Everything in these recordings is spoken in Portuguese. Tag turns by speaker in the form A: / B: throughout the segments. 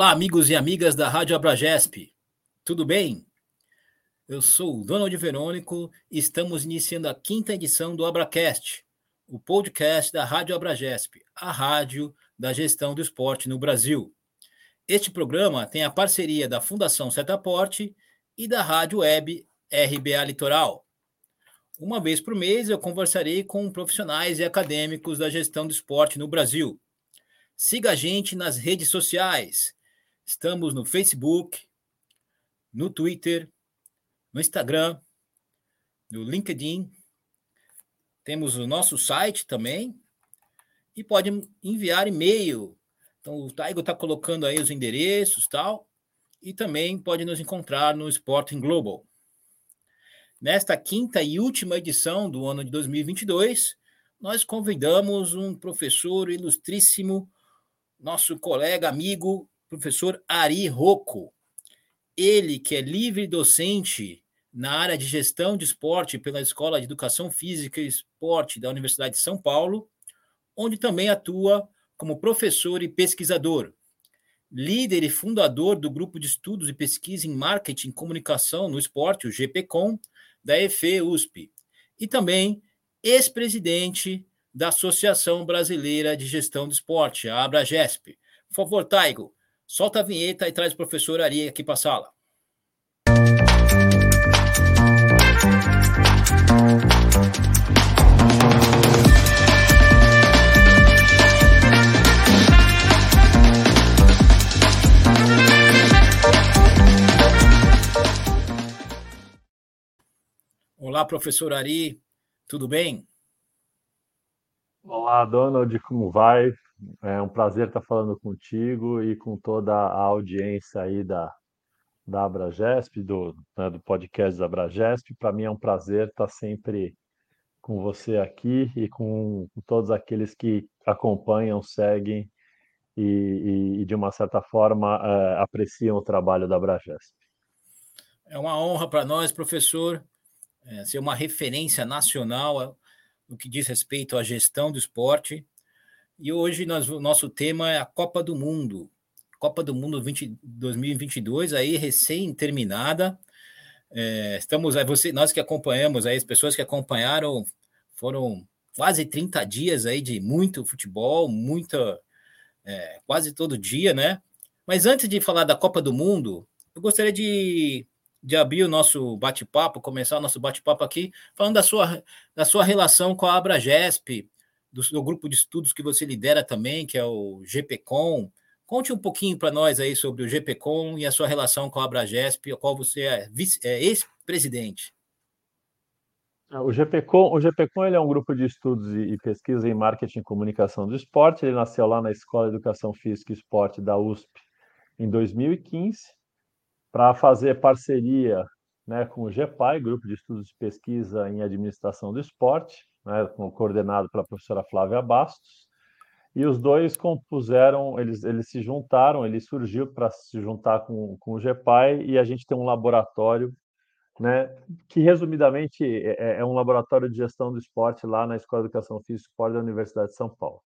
A: Olá, amigos e amigas da Rádio Abragesp. Tudo bem? Eu sou o Donald Verônico e estamos iniciando a quinta edição do Abracast, o podcast da Rádio Abragesp, a rádio da gestão do esporte no Brasil. Este programa tem a parceria da Fundação Setaporte e da Rádio Web RBA Litoral. Uma vez por mês eu conversarei com profissionais e acadêmicos da gestão do esporte no Brasil Siga a gente nas redes sociais. Estamos no Facebook, no Twitter, no Instagram, no LinkedIn. Temos o nosso site também. E pode enviar e-mail. Então, o Taigo está colocando aí os endereços tal. E também pode nos encontrar no Sporting Global. Nesta quinta e última edição do ano de 2022, nós convidamos um professor ilustríssimo nosso colega, amigo, professor Ari Rocco. Ele que é livre docente na área de gestão de esporte pela Escola de Educação Física e Esporte da Universidade de São Paulo, onde também atua como professor e pesquisador. Líder e fundador do grupo de estudos e pesquisa em marketing e comunicação no esporte, o GPCom, da EFE USP. E também ex-presidente da Associação Brasileira de Gestão do Esporte, a Abragesp. Por favor, Taigo, solta a vinheta e traz o professor Ari aqui para a sala. Olá, professor Ari, tudo bem?
B: Olá, Donald, como vai? É um prazer estar falando contigo e com toda a audiência aí da, da Abragesp, do, né, do podcast da Abragesp. Para mim é um prazer estar sempre com você aqui e com, com todos aqueles que acompanham, seguem e, e, e de uma certa forma, é, apreciam o trabalho da Abragesp.
A: É uma honra para nós, professor, é, ser uma referência nacional no que diz respeito à gestão do esporte. E hoje nós, o nosso tema é a Copa do Mundo. Copa do Mundo 20, 2022, aí recém-terminada. É, estamos aí, você, nós que acompanhamos aí, as pessoas que acompanharam, foram quase 30 dias aí de muito futebol, muita, é, quase todo dia, né? Mas antes de falar da Copa do Mundo, eu gostaria de de abrir o nosso bate-papo, começar o nosso bate-papo aqui, falando da sua, da sua relação com a Abragesp, do, do grupo de estudos que você lidera também, que é o GPCom. Conte um pouquinho para nós aí sobre o GPCom e a sua relação com a Abragesp, a qual você é, é ex-presidente.
B: O GPCom, o GPCom ele é um grupo de estudos e pesquisa em marketing e comunicação do esporte. Ele nasceu lá na Escola de Educação Física e Esporte da USP em 2015 para fazer parceria né, com o GEPAI, Grupo de Estudos de Pesquisa em Administração do Esporte, né, coordenado pela professora Flávia Bastos, e os dois compuseram, eles, eles se juntaram, ele surgiu para se juntar com, com o GEPAI, e a gente tem um laboratório, né, que resumidamente é, é um laboratório de gestão do esporte lá na Escola de Educação Física e Esporte da Universidade de São Paulo.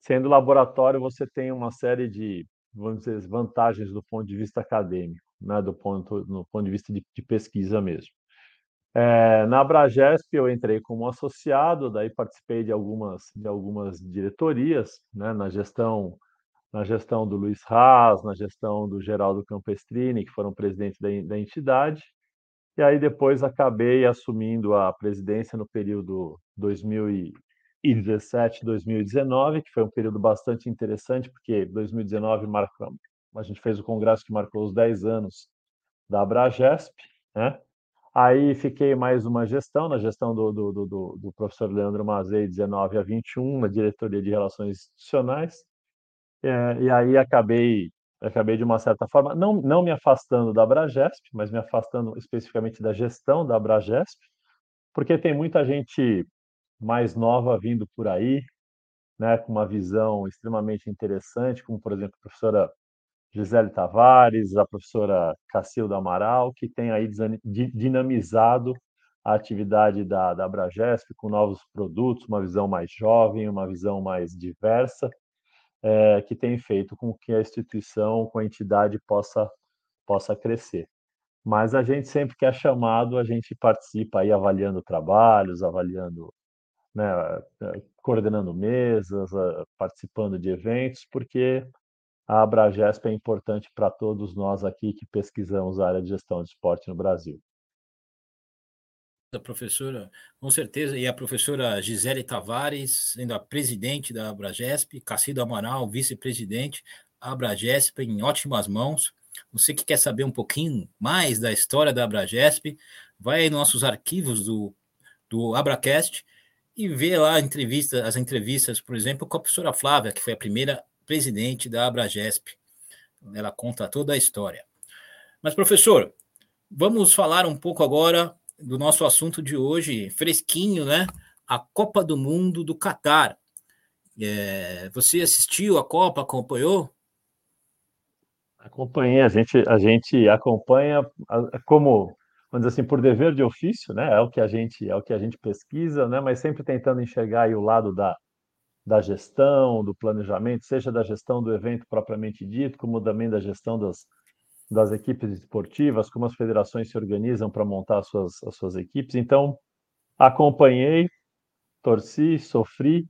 B: Sendo laboratório, você tem uma série de vamos dizer, vantagens do ponto de vista acadêmico, né, do ponto, no ponto de vista de, de pesquisa mesmo. É, na Abragesp eu entrei como associado, daí participei de algumas, de algumas diretorias, né, na gestão na gestão do Luiz Haas, na gestão do Geraldo Campestrini, que foram presidentes da, da entidade, e aí depois acabei assumindo a presidência no período 2000 2017, 2019, que foi um período bastante interessante, porque 2019 marca, a gente fez o congresso que marcou os 10 anos da Abragesp, né? Aí fiquei mais uma gestão, na gestão do, do, do, do professor Leandro Mazei, 19 a 21, na diretoria de relações institucionais, é, e aí acabei, acabei de uma certa forma, não, não me afastando da Abragesp, mas me afastando especificamente da gestão da Abragesp, porque tem muita gente mais nova vindo por aí, né, com uma visão extremamente interessante, como, por exemplo, a professora Gisele Tavares, a professora Cacilda Amaral, que tem aí dinamizado a atividade da, da Abragesp com novos produtos, uma visão mais jovem, uma visão mais diversa. é, que tem feito com que a instituição, com a entidade possa, possa crescer. Mas a gente sempre que é chamado, a gente participa aí avaliando trabalhos, avaliando, né, coordenando mesas, participando de eventos, porque a Abragesp é importante para todos nós aqui que pesquisamos a área de gestão de esporte no Brasil.
A: A professora, com certeza, e a professora Gisele Tavares, sendo a presidente da Abragesp, Cacido Amaral, vice-presidente, a Abragesp em ótimas mãos. Você que quer saber um pouquinho mais da história da Abragesp, vai nos nossos arquivos do, do Abracast e vê lá entrevista, as entrevistas, por exemplo, com a professora Flávia, que foi a primeira presidente da Abragesp. Ela conta toda a história. Mas, professor, vamos falar um pouco agora do nosso assunto de hoje, fresquinho, né? A Copa do Mundo do Catar. É, você assistiu a Copa, acompanhou?
B: Acompanhei, a gente, a gente acompanha como, vamos dizer assim, por dever de ofício, né? É o que a gente, é o que a gente pesquisa, né? Mas sempre tentando enxergar o lado da, da gestão, do planejamento, seja da gestão do evento propriamente dito, como também da gestão das, das equipes esportivas, como as federações se organizam para montar as suas, as suas equipes. Então, acompanhei, torci, sofri,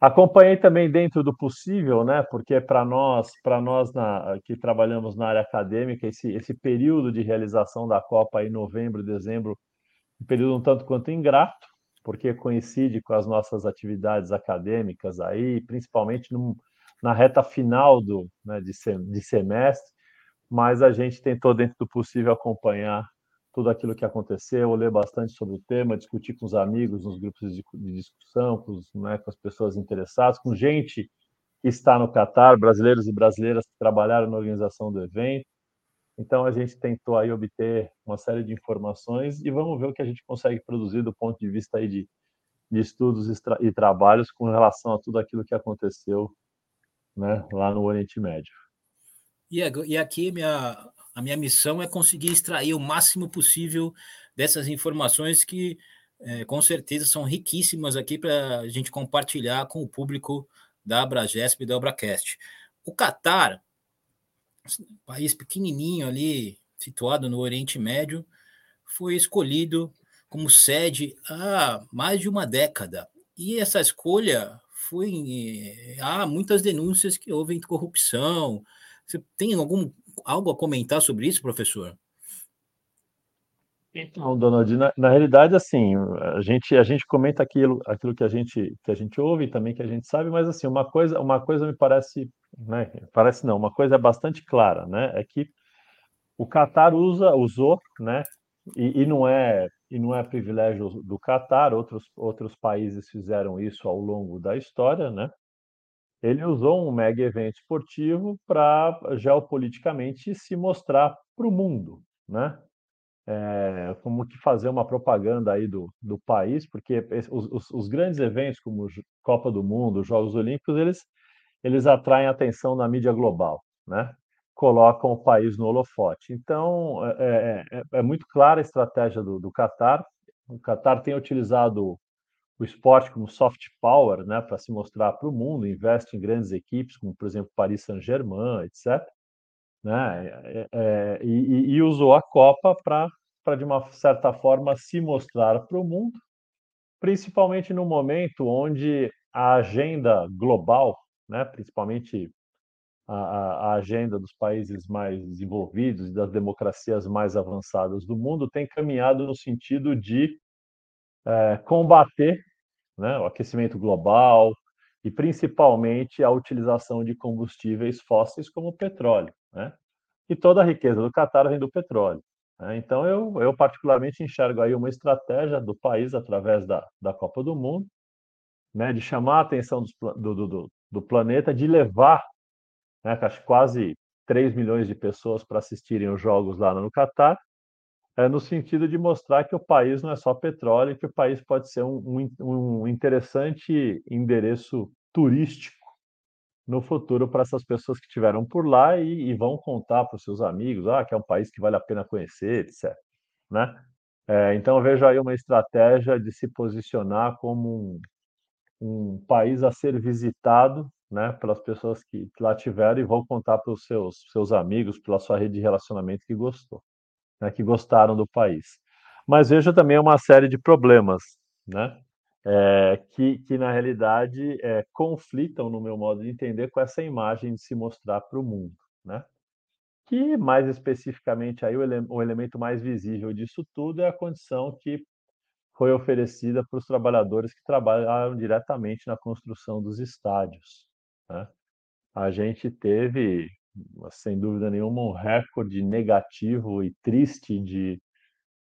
B: Acompanhei também dentro do possível, né? Porque para nós, para nós na, que trabalhamos na área acadêmica, esse, esse período de realização da Copa em novembro, dezembro, um período um tanto quanto ingrato, porque coincide com as nossas atividades acadêmicas aí, principalmente num, na reta final do, né, de, sem, de semestre, mas a gente tentou dentro do possível acompanhar tudo aquilo que aconteceu, ler bastante sobre o tema, discutir com os amigos nos grupos de, de discussão, com, os, né, com as pessoas interessadas, com gente que está no Catar, brasileiros e brasileiras que trabalharam na organização do evento. Então a gente tentou aí obter uma série de informações e vamos ver o que a gente consegue produzir do ponto de vista aí de, de estudos e, tra trabalhos com relação a tudo aquilo que aconteceu né, lá no Oriente Médio.
A: E, e aqui minha a minha missão é conseguir extrair o máximo possível dessas informações que, é, com certeza, são riquíssimas aqui para a gente compartilhar com o público da Abragesp e da Abracast. O Catar, país pequenininho ali, situado no Oriente Médio, foi escolhido como sede há mais de uma década. E essa escolha foi. Há muitas denúncias que houve corrupção. Você tem algum algo a comentar sobre isso, professor?
B: Então, Donald, na, na, realidade, assim, a gente, a gente comenta aquilo, aquilo que a gente, que a gente ouve e também que a gente sabe, mas assim, uma coisa, uma coisa me parece, né, parece não, uma coisa é bastante clara, né, é que o Catar usa, usou, né, e, e, não é e não é privilégio do Catar, outros outros países fizeram isso ao longo da história, né, ele usou um mega evento esportivo para geopoliticamente se mostrar para o mundo, né? É, como que fazer uma propaganda aí do, do país, porque os, os, os, grandes eventos como Copa do Mundo, Jogos Olímpicos, eles, eles atraem atenção na mídia global, né? Colocam o país no holofote. Então, é, é, é, é muito clara a estratégia do, do Qatar. O Qatar tem utilizado o esporte como soft power, né, para se mostrar para o mundo, investe em grandes equipes, como por exemplo Paris Saint-Germain, etc. Né, é, é, e, e, usou a Copa para, de uma certa forma, se mostrar para o mundo, principalmente no momento onde a agenda global, né, principalmente a, a, agenda dos países mais desenvolvidos e das democracias mais avançadas do mundo, tem caminhado no sentido de é, combater né, o aquecimento global e principalmente a utilização de combustíveis fósseis como petróleo. Né? E toda a riqueza do Catar vem do petróleo. Né? Então, eu, eu particularmente enxergo aí uma estratégia do país através da, da Copa do Mundo, né, de chamar a atenção do, do, do, planeta, de levar né, quase 3 milhões de pessoas para assistirem os jogos lá no Catar, é, no sentido de mostrar que o país não é só petróleo, que o país pode ser um, um, um interessante endereço turístico no futuro para essas pessoas que estiveram por lá e, e vão contar para os seus amigos, ah, que é um país que vale a pena conhecer, etc. Né? É, então, vejo aí uma estratégia de se posicionar como um, um país a ser visitado né, pelas pessoas que, que lá tiveram e vão contar para os seus, seus amigos, pela sua rede de relacionamento que gostou, né, que gostaram do país. Mas vejo também uma série de problemas, né, é, que, que na realidade é, conflitam no meu modo de entender com essa imagem de se mostrar para o mundo, né? Que mais especificamente aí o, ele, o elemento mais visível disso tudo é a condição que foi oferecida para os trabalhadores que trabalharam diretamente na construção dos estádios. Né? A gente teve, sem dúvida nenhuma, um recorde negativo e triste de,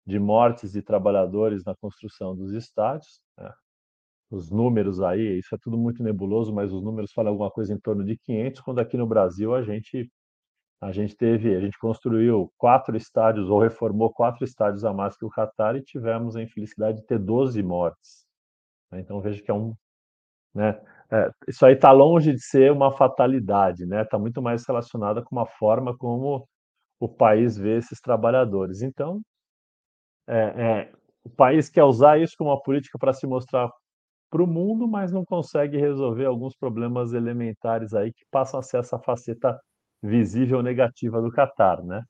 B: de mortes de trabalhadores na construção dos estádios. Né? Os números aí, isso é tudo muito nebuloso, mas os números falam alguma coisa em torno de 500, quando aqui no Brasil a gente a gente teve, a gente construiu quatro estádios ou reformou quatro estádios a mais que o Qatar e tivemos a infelicidade de ter 12 mortes. Né? Então veja que é um, né? É, isso aí está longe de ser uma fatalidade, né? Está muito mais relacionada com uma forma como o país vê esses trabalhadores. Então, é, é, o país quer usar isso como uma política para se mostrar para o mundo, mas não consegue resolver alguns problemas elementares aí que passam a ser essa faceta visível negativa do Catar, né?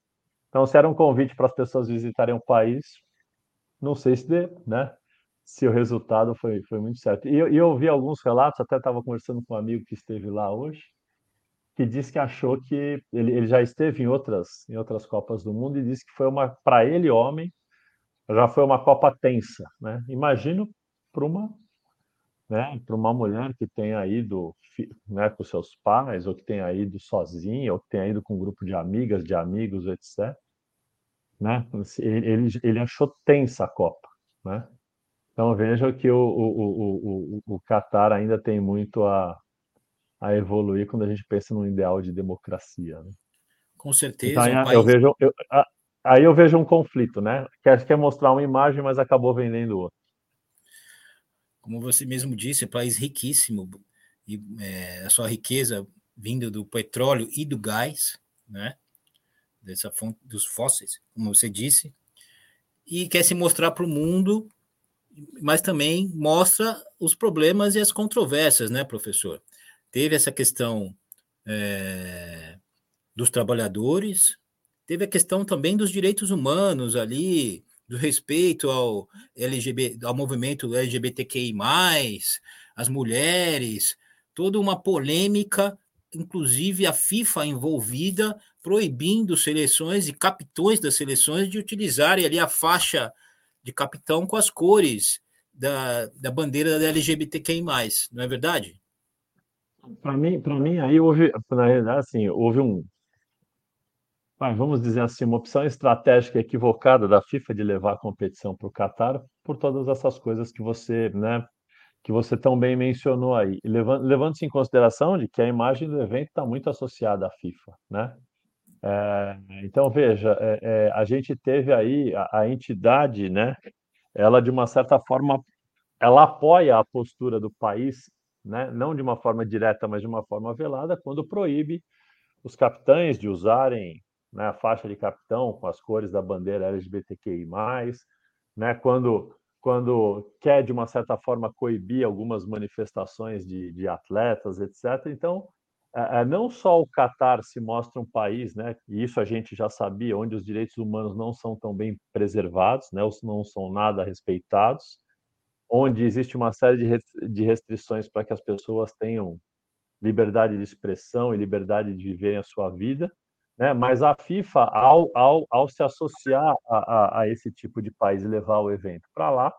B: Então, se era um convite para as pessoas visitarem o país, não sei se, de, né, se o resultado foi, foi muito certo. E eu, eu ouvi alguns relatos, até estava conversando com um amigo que esteve lá hoje, que disse que achou que ele, ele já esteve em outras, em outras Copas do Mundo e disse que foi uma, para ele, homem, já foi uma Copa tensa, né? Imagino para uma né, para uma mulher que tenha ido né, com seus pais, ou que tenha ido sozinha, ou que tenha ido com um grupo de amigas, de amigos, etc. Né? Ele, ele achou tensa a Copa. Né? Então veja que o, o, o, o, Qatar ainda tem muito a, a evoluir quando a gente pensa num ideal de democracia. Né?
A: Com certeza. Então,
B: aí, país... eu vejo, eu, aí eu vejo um conflito, né? Quer, quer mostrar uma imagem, mas acabou vendendo outra
A: como você mesmo disse, é um país riquíssimo, e é, a sua riqueza vindo do petróleo e do gás, né? Dessa fonte dos fósseis, como você disse, e quer se mostrar para o mundo, mas também mostra os problemas e as controvérsias, né, professor? Teve essa questão é, dos trabalhadores, teve a questão também dos direitos humanos ali, do respeito ao, LGBT, ao movimento LGBTQI, as mulheres, toda uma polêmica, inclusive a FIFA envolvida, proibindo seleções e capitões das seleções de utilizarem ali a faixa de capitão com as cores da, da bandeira da LGBTQI, não é verdade?
B: Para mim, para mim aí houve, na realidade, assim, houve um, vamos dizer assim, uma opção estratégica equivocada da FIFA de levar a competição para o Catar por todas essas coisas que você, né, que você tão bem mencionou aí, levando-se em consideração de que a imagem do evento está muito associada à FIFA, né? É, então veja, é, é, a gente teve aí a, a entidade, né? Ela de uma certa forma, ela apoia a postura do país, né? Não de uma forma direta, mas de uma forma velada, quando proíbe os capitães de usarem né, a faixa de capitão com as cores da bandeira LGBTQI+, né, quando, quando quer, de uma certa forma, coibir algumas manifestações de, de atletas, etc. Então, é, é, não só o Catar se mostra um país, né, e isso a gente já sabia, onde os direitos humanos não são tão bem preservados, né, não são nada respeitados, onde existe uma série de restrições para que as pessoas tenham liberdade de expressão e liberdade de viverem a sua vida, né? Mas a FIFA, ao, ao, ao se associar a, a, a esse tipo de país e levar o evento para lá,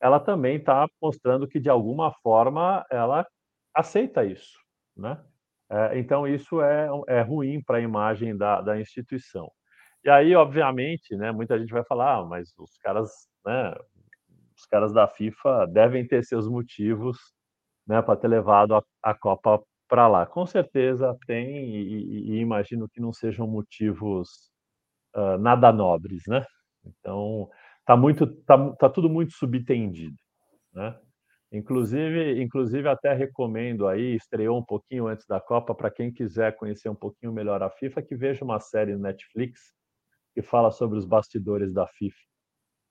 B: ela também está mostrando que, de alguma forma, ela aceita isso. Né? É, então, isso é, é ruim para a imagem da, da instituição. E aí, obviamente, né, muita gente vai falar, ah, mas os caras, né, os caras da FIFA devem ter seus motivos né, para ter levado a, a Copa para lá. Com certeza tem, e, e, imagino que não sejam motivos uh, nada nobres, né? Então, tá muito, tá, tá tudo muito subtendido, né? Inclusive, inclusive até recomendo aí, estreou um pouquinho antes da Copa, para quem quiser conhecer um pouquinho melhor a FIFA, que veja uma série no Netflix que fala sobre os bastidores da FIFA.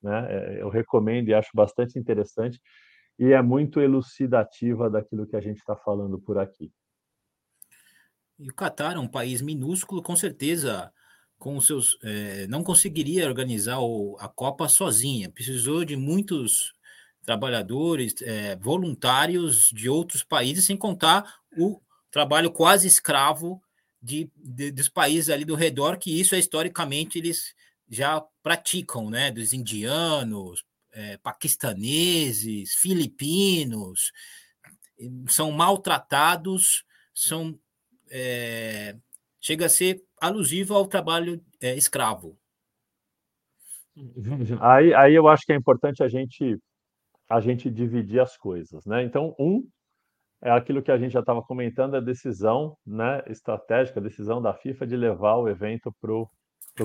B: Né? É, eu recomendo e acho bastante interessante e é muito elucidativa daquilo que a gente está falando por aqui.
A: E o Catar é um país minúsculo, com certeza, com seus, é, não conseguiria organizar o, a Copa sozinha. Precisou de muitos trabalhadores, é, voluntários de outros países, sem contar o trabalho quase escravo de, de, dos países ali do redor, que isso é historicamente eles já praticam, né? Dos indianos, é, paquistaneses, filipinos, são maltratados, são é, chega a ser alusivo ao trabalho é, escravo.
B: Aí, aí eu acho que é importante a gente a gente dividir as coisas, né? Então, um é aquilo que a gente já estava comentando, a decisão né, estratégica, a decisão da FIFA de levar o evento para o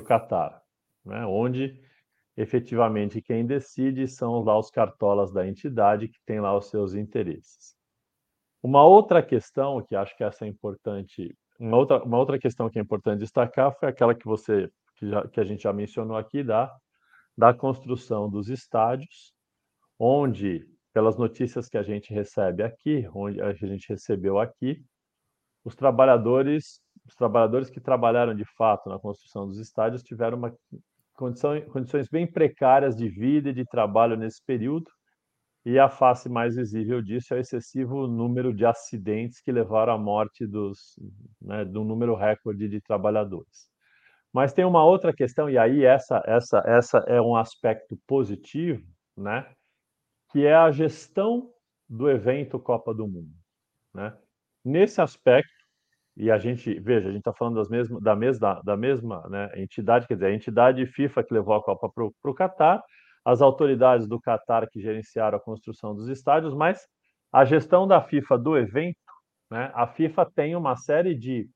B: Catar, né, onde efetivamente quem decide são lá os cartolas da entidade que tem lá os seus interesses. Uma outra questão que acho que essa é importante, uma outra, uma outra questão que é importante destacar foi aquela que você que, já, que a gente já mencionou aqui da da construção dos estádios, onde pelas notícias que a gente recebe aqui, onde a gente recebeu aqui, os trabalhadores, os trabalhadores que trabalharam de fato na construção dos estádios tiveram uma condição, condições bem precárias de vida e de trabalho nesse período. E a face mais visível disso é o excessivo número de acidentes que levaram à morte dos, né, de um número recorde de trabalhadores. Mas tem uma outra questão e aí essa, essa, essa é um aspecto positivo, né? que é a gestão do evento Copa do Mundo. Né? Nesse aspecto, e a gente, veja, a gente está falando das mesmas, da mesma, da mesma né, entidade, quer dizer, a entidade FIFA que levou a Copa para o Catar, as autoridades do Catar que gerenciaram a construção dos estádios, mas a gestão da FIFA do evento, né, a FIFA tem uma série de,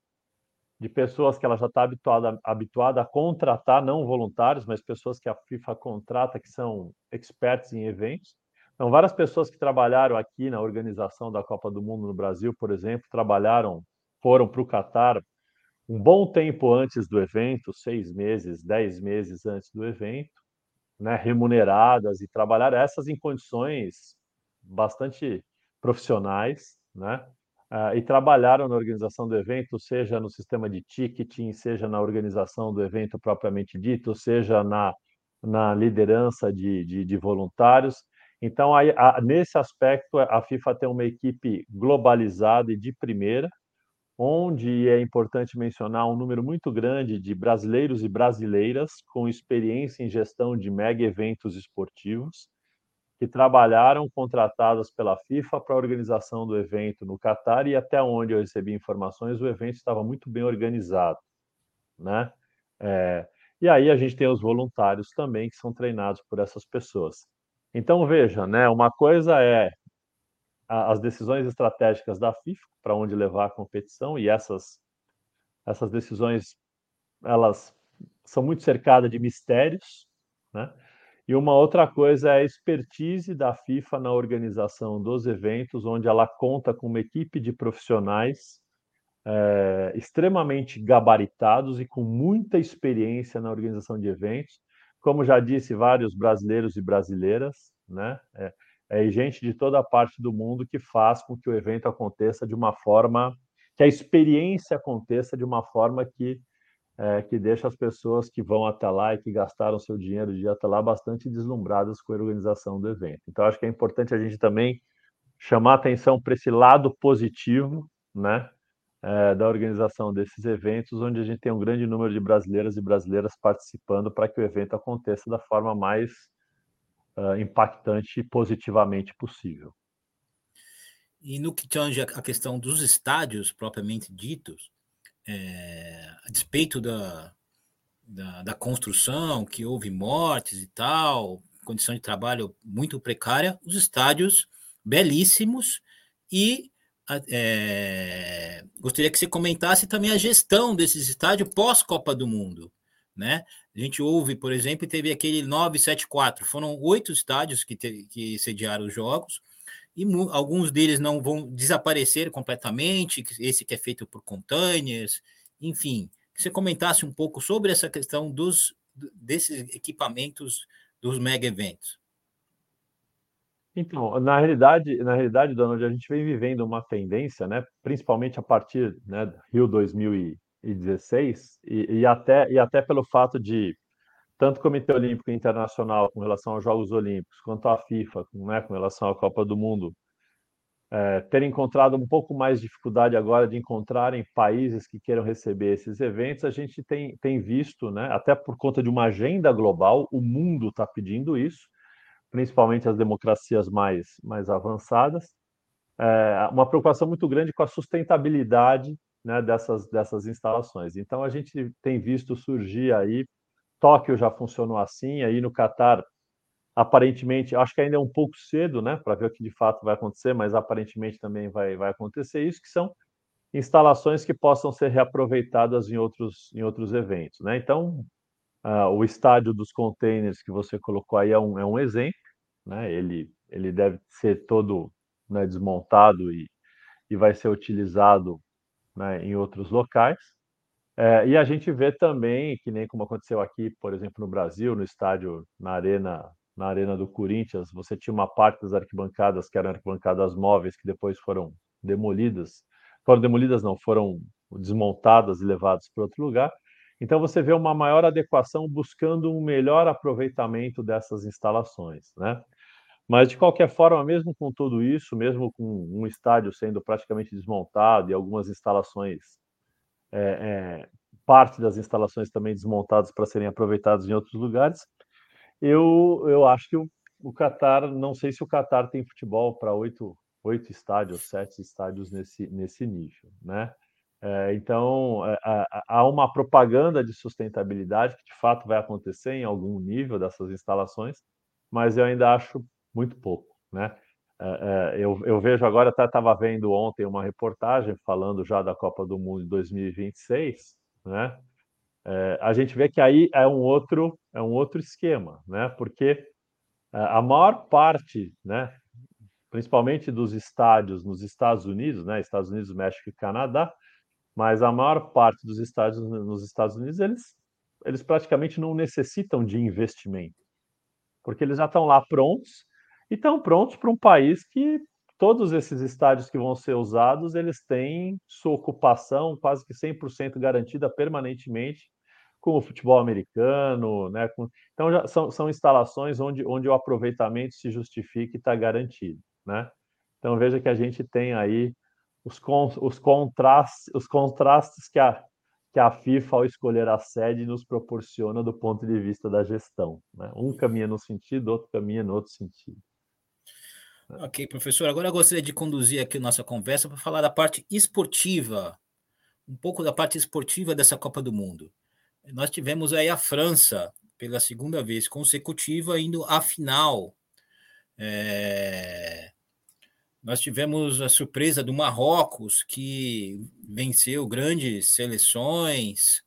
B: de pessoas que ela já está habituada, habituada a contratar, não voluntários, mas pessoas que a FIFA contrata, que são experts em eventos, então, várias pessoas que trabalharam aqui na organização da Copa do Mundo no Brasil, por exemplo, trabalharam, foram para o Catar um bom tempo antes do evento, seis meses, dez meses antes do evento, né, remuneradas e trabalharam essas em condições bastante profissionais, né, uh, e trabalharam na organização do evento, seja no sistema de ticketing, seja na organização do evento propriamente dito, seja na, na liderança de, de, de voluntários. Então, a, nesse aspecto, a FIFA tem uma equipe globalizada e de primeira, onde é importante mencionar um número muito grande de brasileiros e brasileiras com experiência em gestão de mega eventos esportivos, que trabalharam contratadas pela FIFA para a organização do evento no Catar e até onde eu recebi informações, o evento estava muito bem organizado, né? É, e aí a gente tem os voluntários também que são treinados por essas pessoas. Então, veja, né, uma coisa é as decisões estratégicas da FIFA para onde levar a competição e essas essas decisões elas são muito cercadas de mistérios, né? E uma outra coisa é a expertise da FIFA na organização dos eventos, onde ela conta com uma equipe de profissionais é, extremamente gabaritados e com muita experiência na organização de eventos, como já disse, vários brasileiros e brasileiras, né? É, é gente de toda parte do mundo que faz com que o evento aconteça de uma forma, que a experiência aconteça de uma forma que é, que deixa as pessoas que vão até lá e que gastaram seu dinheiro de ir até lá bastante deslumbradas com a organização do evento. Então, acho que é importante a gente também chamar atenção para esse lado positivo, né? é, da organização desses eventos, onde a gente tem um grande número de brasileiras e brasileiras participando para que o evento aconteça da forma mais uh, impactante positivamente possível.
A: E no que tange a questão dos estádios propriamente ditos, é, a despeito da, da, da, construção, que houve mortes e tal, condição de trabalho muito precária, os estádios belíssimos e é, gostaria que você comentasse também a gestão desses estádios pós-Copa do Mundo. Né? A gente ouve, por exemplo, teve aquele 974, foram oito estádios que, te, que sediaram os jogos, e alguns deles não vão desaparecer completamente, esse que é feito por containers, enfim, que você comentasse um pouco sobre essa questão dos desses equipamentos dos mega eventos.
B: Então, na realidade, na realidade, Donald, a gente vem vivendo uma tendência, né, principalmente a partir, né, Rio 2016 e, e até e até pelo fato de tanto o Comitê Olímpico Internacional com relação aos Jogos Olímpicos, quanto a FIFA, né, com relação à Copa do Mundo, é, ter encontrado um pouco mais de dificuldade agora de encontrarem países que queiram receber esses eventos, a gente tem, tem visto, né, até por conta de uma agenda global, o mundo está pedindo isso, principalmente as democracias mais, mais avançadas, é, uma preocupação muito grande com a sustentabilidade né, dessas, dessas instalações. Então, a gente tem visto surgir aí Tóquio já funcionou assim, aí no Catar, aparentemente, acho que ainda é um pouco cedo, né, para ver o que de fato vai acontecer, mas aparentemente também vai, vai acontecer isso, que são instalações que possam ser reaproveitadas em outros, em outros eventos, né? Então, uh, o estádio dos containers que você colocou aí é um, é um exemplo, né? Ele, ele deve ser todo né, desmontado e, e vai ser utilizado né, em outros locais. É, e a gente vê também, que nem como aconteceu aqui, por exemplo, no Brasil, no estádio, na arena, na arena do Corinthians, você tinha uma parte das arquibancadas que eram arquibancadas móveis que depois foram demolidas, foram demolidas não, foram desmontadas e levadas para outro lugar. Então você vê uma maior adequação buscando um melhor aproveitamento dessas instalações, né? Mas de qualquer forma, mesmo com tudo isso, mesmo com um estádio sendo praticamente desmontado e algumas instalações é, é, parte das instalações também desmontadas para serem aproveitadas em outros lugares. Eu, eu acho que o, Qatar, não sei se o Qatar tem futebol para oito, oito estádios, sete estádios nesse, nesse nível, né? É, então, é, há uma propaganda de sustentabilidade que de fato vai acontecer em algum nível dessas instalações, mas eu ainda acho muito pouco, né? É, é, eu, eu, vejo agora, estava vendo ontem uma reportagem falando já da Copa do Mundo de 2026, né? É, a gente vê que aí é um outro é um outro esquema, né? Porque a maior parte, né, principalmente dos estádios nos Estados Unidos, né, Estados Unidos, México e Canadá, mas a maior parte dos estádios nos Estados Unidos eles eles praticamente não necessitam de investimento, porque eles já estão lá prontos e estão prontos para um país que todos esses estádios que vão ser usados, eles têm sua ocupação quase que 100% garantida permanentemente com o futebol americano, né? Então já são, são instalações onde, onde o aproveitamento se justifica e está garantido, né? Então veja que a gente tem aí os, con, os, contrastes, os contrastes que a, que a FIFA, ao escolher a sede, nos proporciona do ponto de vista da gestão. Né? Um caminha num sentido, outro caminha no outro sentido.
A: Ok, professor. Agora eu gostaria de conduzir aqui nossa conversa para falar da parte esportiva, um pouco da parte esportiva dessa Copa do Mundo. Nós tivemos aí a França, pela segunda vez consecutiva, indo à final. É... Nós tivemos a surpresa do Marrocos, que venceu grandes seleções,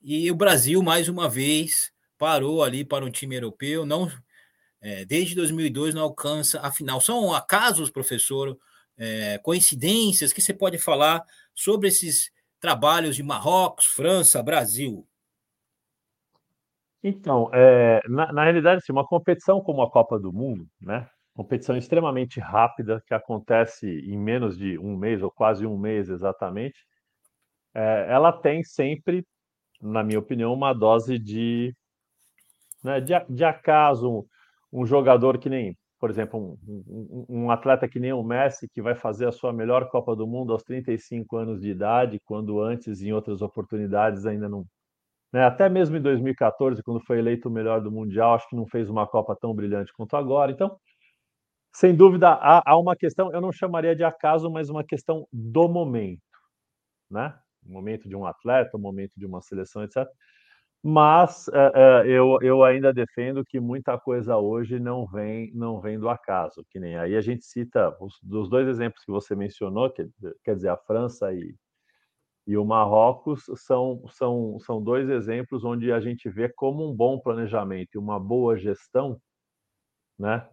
A: e o Brasil, mais uma vez, parou ali para um time europeu, não é, desde 2002 não alcança a final. São acasos, professor, é, coincidências que você pode falar sobre esses trabalhos de Marrocos, França, Brasil?
B: Então, é, na, na, realidade, assim, uma competição como a Copa do Mundo, né? Competição extremamente rápida que acontece em menos de um mês ou quase um mês exatamente. É, ela tem sempre, na minha opinião, uma dose de, né, de, de acaso, um jogador que nem, por exemplo, um, um, um, atleta que nem o Messi, que vai fazer a sua melhor Copa do Mundo aos 35 anos de idade, quando antes, em outras oportunidades, ainda não. Né? Até mesmo em 2014, quando foi eleito o melhor do Mundial, acho que não fez uma Copa tão brilhante quanto agora. Então, sem dúvida, há, há uma questão, eu não chamaria de acaso, mas uma questão do momento. Né? O momento de um atleta, o momento de uma seleção, etc mas uh, uh, eu, eu ainda defendo que muita coisa hoje não vem não vem do acaso, que nem aí a gente cita os dos dois exemplos que você mencionou, que, quer dizer, a França e, e o Marrocos, são, são, são dois exemplos onde a gente vê como um bom planejamento e uma boa gestão né,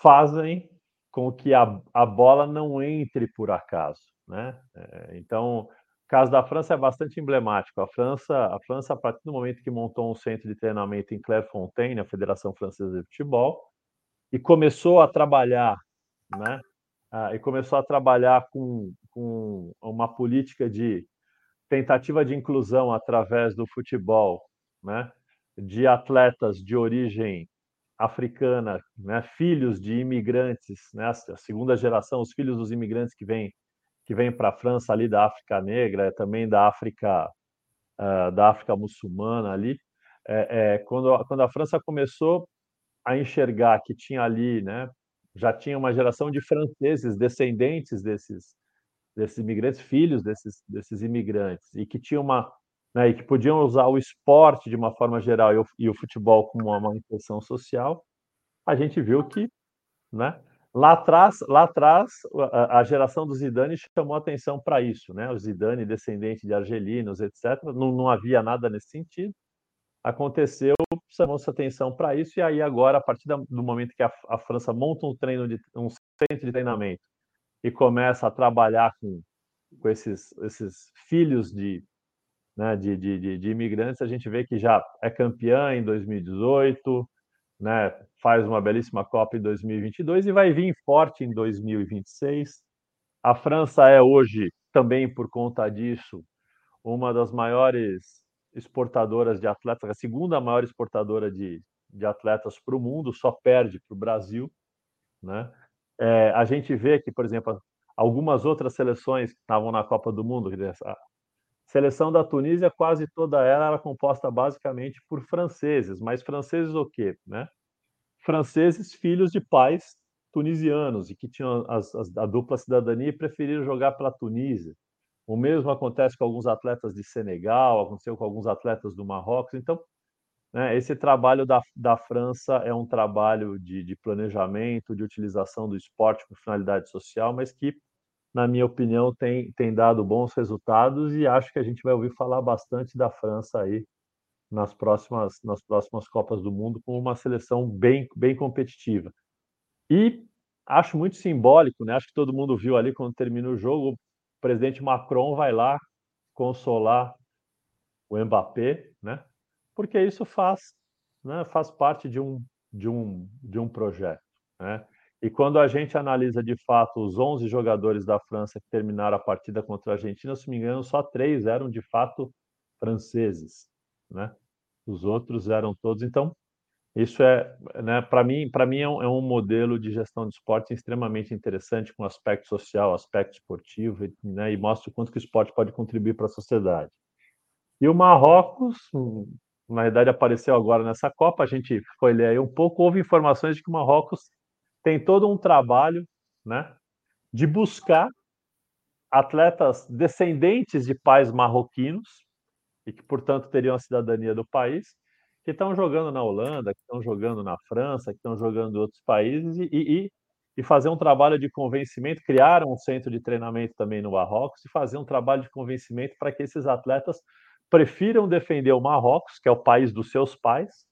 B: fazem com que a, a bola não entre por acaso. Né? É, então, o caso da França é bastante emblemático. A França, a França, a partir do momento que montou um centro de treinamento em Clairefontaine, a Federação Francesa de Futebol, e começou a trabalhar, né? E começou a trabalhar com, com uma política de tentativa de inclusão através do futebol, né? De atletas de origem africana, né? Filhos de imigrantes, né? A segunda geração, os filhos dos imigrantes que vêm que vêm para a França ali da África Negra, também da África uh, da África muçulmana ali. É, é, quando, quando a França começou a enxergar que tinha ali, né, já tinha uma geração de franceses descendentes desses desses imigrantes, filhos desses desses imigrantes e que tinha uma né, e que podiam usar o esporte de uma forma geral e o, e o futebol como uma manifestação social, a gente viu que, né, lá atrás, lá atrás a, a geração do Zidane chamou atenção para isso, né, o Zidane descendente de argelinos, etc. Não, não havia nada nesse sentido. Aconteceu, chamou-se atenção para isso, e aí agora, a partir do momento que a, a, França monta um treino de um centro de treinamento e começa a trabalhar com, com esses, esses filhos de, né, de, de, de, imigrantes, a gente vê que já é campeã em 2018, né, faz uma belíssima Copa em 2022 e vai vir forte em 2026. A França é hoje, também por conta disso, uma das maiores exportadoras de atletas, a segunda maior exportadora de, de atletas para o mundo, só perde para o Brasil. Né? É, a gente vê que, por exemplo, algumas outras seleções que estavam na Copa do Mundo, a seleção da Tunísia, quase toda ela era composta basicamente por franceses, mas franceses o quê? Né? Franceses filhos de pais tunisianos e que tinham as, as, a dupla cidadania e preferiram jogar pela Tunísia. O mesmo acontece com alguns atletas de Senegal, aconteceu com alguns atletas do Marrocos. Então, né, esse trabalho da, da França é um trabalho de, de planejamento, de utilização do esporte com finalidade social, mas que, na minha opinião, tem, tem dado bons resultados e acho que a gente vai ouvir falar bastante da França aí nas próximas, nas próximas Copas do Mundo com uma seleção bem, bem competitiva. E acho muito simbólico, né? Acho que todo mundo viu ali quando termina o jogo, presidente Macron vai lá consolar o Mbappé, né? Porque isso faz, né, faz parte de um de um de um projeto, né? E quando a gente analisa de fato os 11 jogadores da França que terminaram a partida contra a Argentina, se me engano, só três eram de fato franceses, né? Os outros eram todos. Então, isso é, né, para mim, para mim é um, é um, modelo de gestão de esporte extremamente interessante, com aspecto social, aspecto esportivo, né, e mostra o quanto que o esporte pode contribuir para a sociedade. E o Marrocos, na verdade, apareceu agora nessa Copa, a gente foi ler aí um pouco, houve informações de que o Marrocos tem todo um trabalho, né, de buscar atletas descendentes de pais marroquinos e que, portanto, teriam a cidadania do país, que estão jogando na Holanda, que estão jogando na França, que estão jogando em outros países e, e, e, fazer um trabalho de convencimento, criaram um centro de treinamento também no Marrocos e fazer um trabalho de convencimento para que esses atletas prefiram defender o Marrocos, que é o país dos seus pais,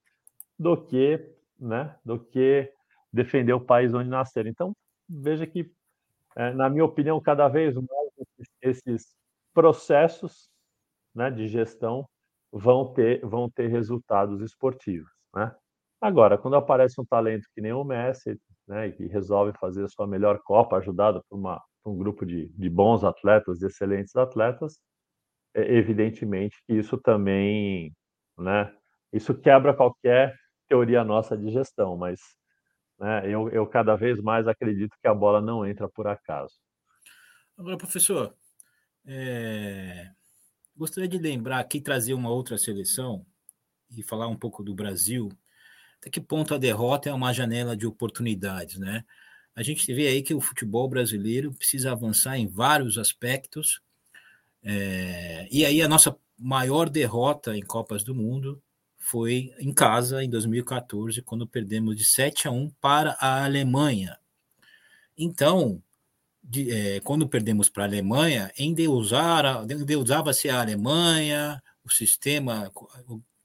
B: do que, né, do que defender o país onde nasceram. Então, veja que, é, na minha opinião, cada vez mais esses processos né, de gestão vão ter, vão ter resultados esportivos. Né? Agora, quando aparece um talento que nem o Messi, né, que resolve fazer a sua melhor Copa, ajudado por, uma, por um grupo de, de bons atletas, de excelentes atletas, é, evidentemente que isso também, né, isso quebra qualquer teoria nossa de gestão, mas né, eu, eu cada vez mais acredito que a bola não entra por acaso.
A: Agora, professor, é... Gostaria de lembrar aqui, trazer uma outra seleção e falar um pouco do Brasil. Até que ponto a derrota é uma janela de oportunidades, né? A gente vê aí que o futebol brasileiro precisa avançar em vários aspectos. É, e aí a nossa maior derrota em Copas do Mundo foi em casa em 2014, quando perdemos de 7 a 1 para a Alemanha. Então, de, é, quando perdemos para a Alemanha, endeusava-se a Alemanha, o sistema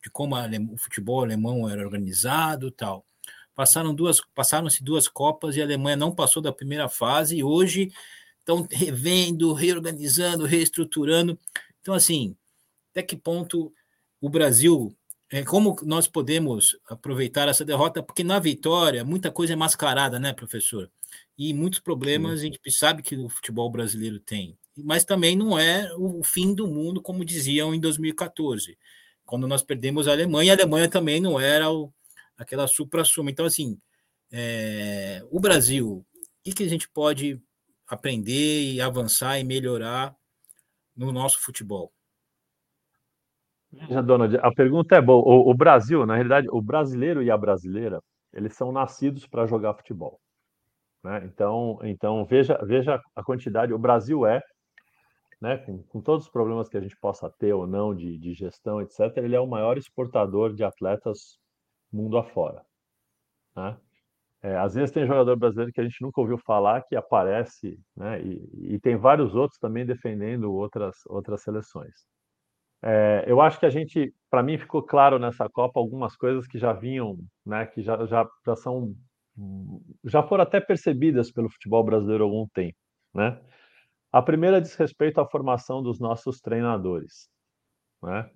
A: de como o futebol alemão era organizado tal. Passaram duas, passaram-se duas Copas e a Alemanha não passou da primeira fase e hoje estão revendo, reorganizando, reestruturando. Então, assim, até que ponto o Brasil é, como nós podemos aproveitar essa derrota? Porque na vitória muita coisa é mascarada, né, professor? E muitos problemas Sim. a gente sabe que o futebol brasileiro tem. Mas também não é o fim do mundo, como diziam em 2014, quando nós perdemos a Alemanha. A Alemanha também não era o, aquela supra-suma. Então, assim, é, o Brasil, o que, que a gente pode aprender e avançar e melhorar no nosso futebol?
B: Veja, Donald, a pergunta é boa. O, o, Brasil, na realidade, o brasileiro e a brasileira, eles são nascidos para jogar futebol. Né? Então, então veja, veja a quantidade. O Brasil é, né, com, com, todos os problemas que a gente possa ter ou não de, de gestão, etc., ele é o maior exportador de atletas mundo afora. Né? É, às vezes tem jogador brasileiro que a gente nunca ouviu falar que aparece, né? E, e tem vários outros também defendendo outras outras seleções. É, eu acho que a gente, para mim, ficou claro nessa Copa algumas coisas que já vinham, né? Que já, já, já são já foram até percebidas pelo futebol brasileiro há algum tempo, né? A primeira diz respeito à formação dos nossos treinadores, né?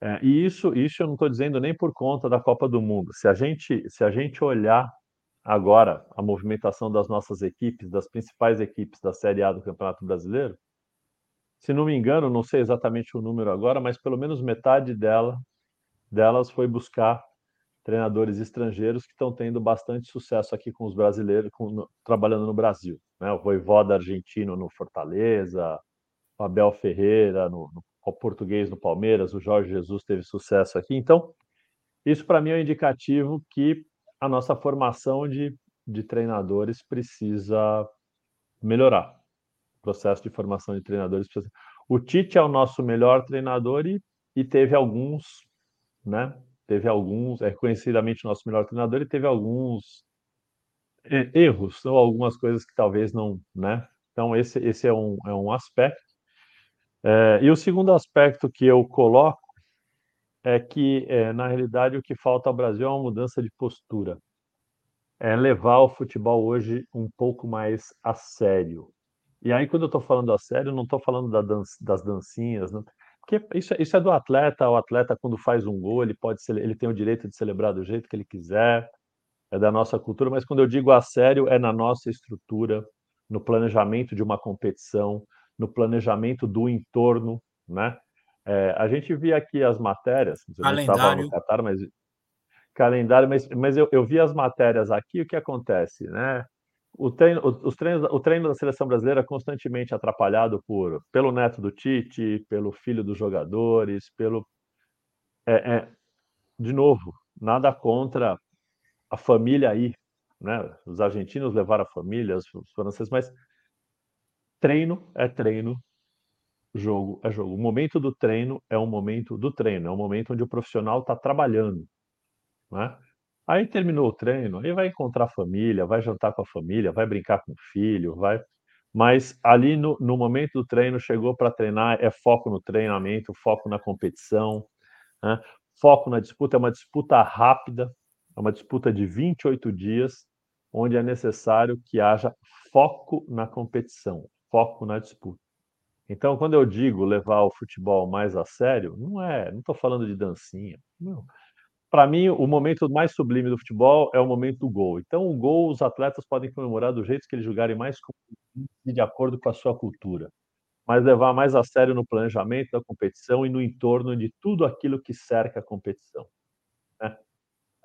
B: É, e isso, isso eu não estou dizendo nem por conta da Copa do Mundo. Se a gente, se a gente olhar agora a movimentação das nossas equipes, das principais equipes da Série A do Campeonato Brasileiro, se não me engano, não sei exatamente o número agora, mas pelo menos metade dela, delas foi buscar treinadores estrangeiros que estão tendo bastante sucesso aqui com os brasileiros, com, no, trabalhando no Brasil. Né? O Voivoda argentino no Fortaleza, o Abel Ferreira no, no português no Palmeiras, o Jorge Jesus teve sucesso aqui. Então, isso para mim é um indicativo que a nossa formação de, de treinadores precisa melhorar. O processo de formação de treinadores precisa. O Tite é o nosso melhor treinador e, e teve alguns, né? Teve alguns, é reconhecidamente o nosso melhor treinador e teve alguns erros ou algumas coisas que talvez não, né? Então esse, esse é, um, é um aspecto. É, e o segundo aspecto que eu coloco é que, é, na realidade, o que falta ao Brasil é uma mudança de postura. É levar o futebol hoje um pouco mais a sério. E aí, quando eu estou falando a sério, não estou falando da dan das dancinhas, não, porque isso, é, isso é do atleta. O atleta, quando faz um gol, ele pode ser, ele tem o direito de celebrar do jeito que ele quiser, é da nossa cultura. Mas quando eu digo a sério, é na nossa estrutura, no planejamento de uma competição, no planejamento do entorno, né? É, a gente via aqui as matérias,
A: calendário.
B: no Qatar, mas calendário, mas, mas eu, eu vi as matérias aqui, o que acontece, né? O treino, os treinos, o treino da seleção brasileira é constantemente atrapalhado por, pelo neto do Tite, pelo filho dos jogadores, pelo. É, é, de novo, nada contra a família aí, né? Os argentinos levaram a família, os franceses, mas treino é treino, jogo é jogo. O momento do treino é um momento do treino, é um momento onde o profissional está trabalhando. Né? Aí terminou o treino, aí vai encontrar a família, vai jantar com a família, vai brincar com o filho, vai. Mas ali no, no momento do treino, chegou para treinar, é foco no treinamento, foco na competição, né? foco na disputa. É uma disputa rápida, é uma disputa de 28 dias, onde é necessário que haja foco na competição, foco na disputa. Então, quando eu digo levar o futebol mais a sério, não é, não estou falando de dancinha. Para mim, o momento mais sublime do futebol é o momento do gol. Então, o gol, os atletas podem comemorar do jeito que eles jogarem mais de acordo com a sua cultura. Mas levar mais a sério no planejamento da competição e no entorno de tudo aquilo que cerca a competição. Né?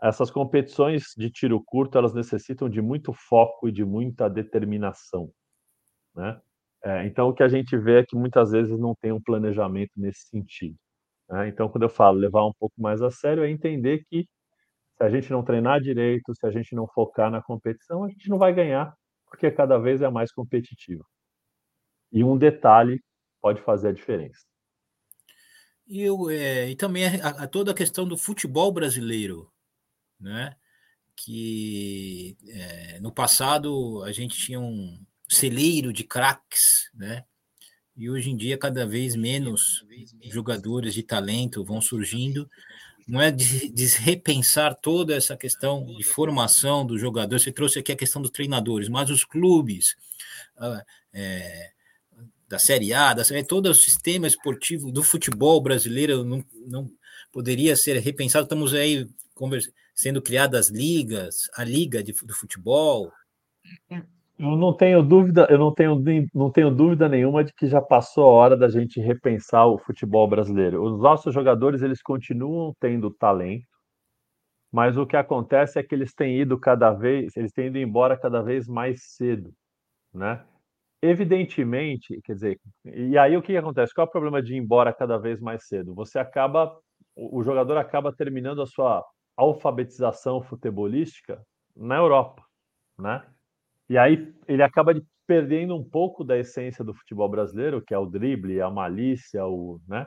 B: Essas competições de tiro curto, elas necessitam de muito foco e de muita determinação. Né? É, então, o que a gente vê é que muitas vezes não tem um planejamento nesse sentido. Né? Então, quando eu falo levar um pouco mais a sério, é entender que se a gente não treinar direito, se a gente não focar na competição, a gente não vai ganhar, porque cada vez é mais competitivo. E um detalhe pode fazer a diferença.
A: E, eu, é, e também a, a toda a questão do futebol brasileiro, né? que é, no passado a gente tinha um, celeiro de craques, né? E hoje em dia, cada vez menos jogadores de talento vão surgindo. Não é de, repensar toda essa questão de formação do jogador. Você trouxe aqui a questão dos treinadores, mas os clubes ah, é, da Série A, da série, todo o sistema esportivo do futebol brasileiro não, não poderia ser repensado. Estamos aí sendo criadas ligas, a liga de, do futebol.
B: Eu não tenho dúvida, eu não tenho, não tenho dúvida nenhuma de que já passou a hora da gente repensar o futebol brasileiro. Os nossos jogadores eles continuam tendo talento, mas o que acontece é que eles têm ido cada vez, eles têm ido embora cada vez mais cedo, né? Evidentemente, quer dizer, e aí o que acontece? Qual é o problema de ir embora cada vez mais cedo? Você acaba, o jogador acaba terminando a sua alfabetização futebolística na Europa, né? E aí ele acaba de perdendo um pouco da essência do futebol brasileiro, que é o drible, a malícia, o, né?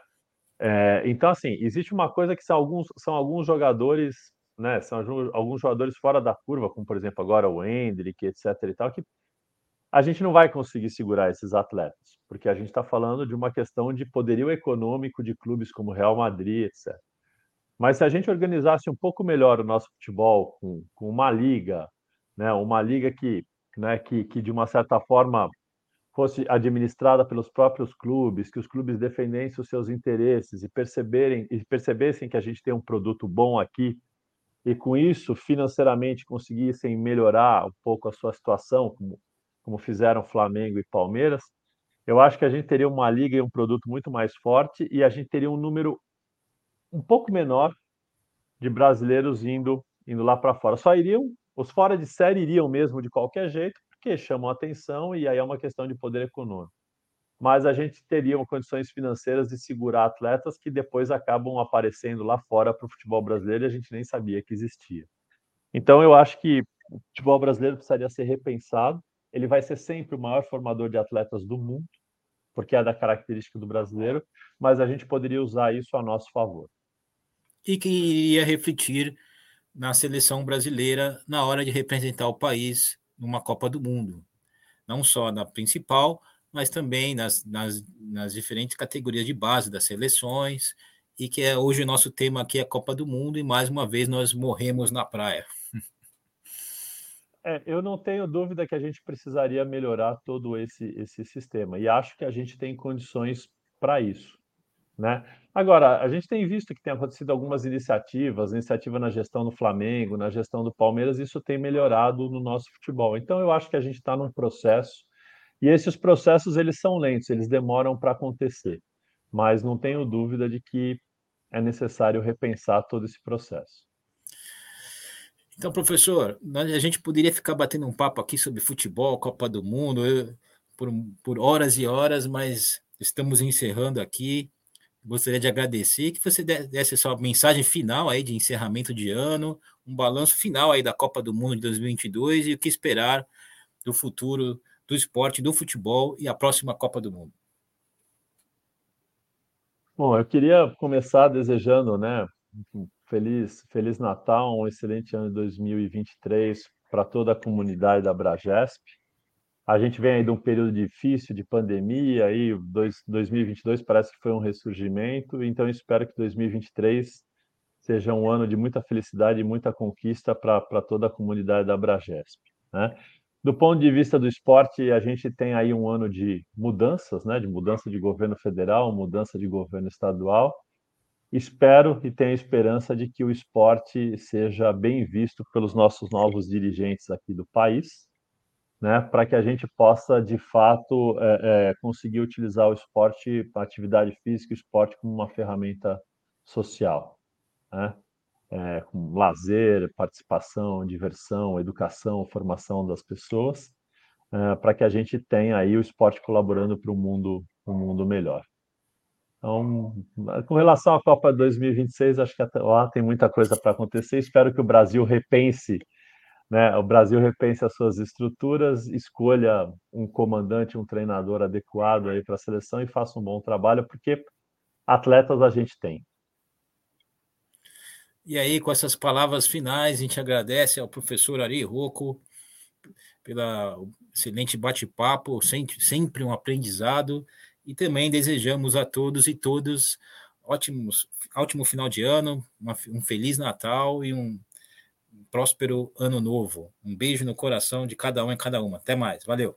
B: É, então, assim, existe uma coisa que são alguns, são alguns jogadores né? São alguns jogadores fora da curva, como por exemplo agora o Hendrick, etc. e tal, que a gente não vai conseguir segurar esses atletas, porque a gente está falando de uma questão de poderio econômico de clubes como Real Madrid, etc. Mas se a gente organizasse um pouco melhor o nosso futebol com, com uma liga, né, uma liga que, né, que, que de uma certa forma fosse administrada pelos próprios clubes, que os clubes defendessem os seus interesses e perceberem e percebessem que a gente tem um produto bom aqui e com isso financeiramente conseguissem melhorar um pouco a sua situação, como, como fizeram Flamengo e Palmeiras, eu acho que a gente teria uma liga e um produto muito mais forte e a gente teria um número um pouco menor de brasileiros indo indo lá para fora. Só iriam os fora de série iriam mesmo de qualquer jeito, porque chamam atenção e aí é uma questão de poder econômico mas a gente teria condições financeiras de segurar atletas que depois acabam aparecendo lá fora para o futebol brasileiro e a gente nem sabia que existia. Então eu acho que o futebol brasileiro precisaria ser repensado. Ele vai ser sempre o maior formador de atletas do mundo, porque é da característica do brasileiro, mas a gente poderia usar isso a nosso favor.
A: E que iria refletir na seleção brasileira na hora de representar o país numa Copa do Mundo, não só na principal, mas também nas, nas, nas diferentes categorias de base das seleções, e que é hoje o nosso tema aqui é a Copa do Mundo, e mais uma vez nós morremos na praia.
B: É, eu não tenho dúvida que a gente precisaria melhorar todo esse, esse sistema, e acho que a gente tem condições para isso. Né? Agora, a gente tem visto que tem acontecido algumas iniciativas, iniciativa na gestão do Flamengo, na gestão do Palmeiras, isso tem melhorado no nosso futebol. Então, eu acho que a gente está num processo e esses processos eles são lentos, eles demoram para acontecer, mas não tenho dúvida de que é necessário repensar todo esse processo.
A: Então, professor, a gente poderia ficar batendo um papo aqui sobre futebol, Copa do Mundo, eu, por, por horas e horas, mas estamos encerrando aqui. Gostaria de agradecer que você desse sua mensagem final aí de encerramento de ano, um balanço final aí da Copa do Mundo de 2022 e o que esperar do futuro do esporte, do futebol e a próxima Copa do Mundo?
B: Bom, eu queria começar desejando, né, um feliz, feliz Natal, um excelente ano de 2023 para toda a comunidade da Bragesp. A gente vem aí de um período difícil de pandemia, aí dois, 2022 parece que foi um ressurgimento, então espero que 2023 seja um ano de muita felicidade e muita conquista para toda a comunidade da Bragesp. Né? Do ponto de vista do esporte, a gente tem aí um ano de mudanças, né? de mudança de governo federal, mudança de governo estadual. Espero e tenho esperança de que o esporte seja bem visto pelos nossos novos dirigentes aqui do país, né? para que a gente possa, de fato, é, é, conseguir utilizar o esporte, a atividade física o esporte como uma ferramenta social. Né? é, com lazer, participação, diversão, educação, formação das pessoas, é, para que a gente tenha aí o esporte colaborando para um mundo, um mundo melhor. Então, com relação à Copa 2026, acho que até lá tem muita coisa para acontecer. Espero que o Brasil repense, né? O Brasil repense as suas estruturas, escolha um comandante, um treinador adequado aí para a seleção e faça um bom trabalho, porque atletas a gente tem.
A: E aí, com essas palavras finais, a gente agradece ao professor Ari Rocco pela excelente bate-papo, sempre um aprendizado, e também desejamos a todos e todas ótimos, ótimo final de ano, uma, um feliz Natal e um, próspero ano novo. Um beijo no coração de cada um e cada uma. Até mais. Valeu.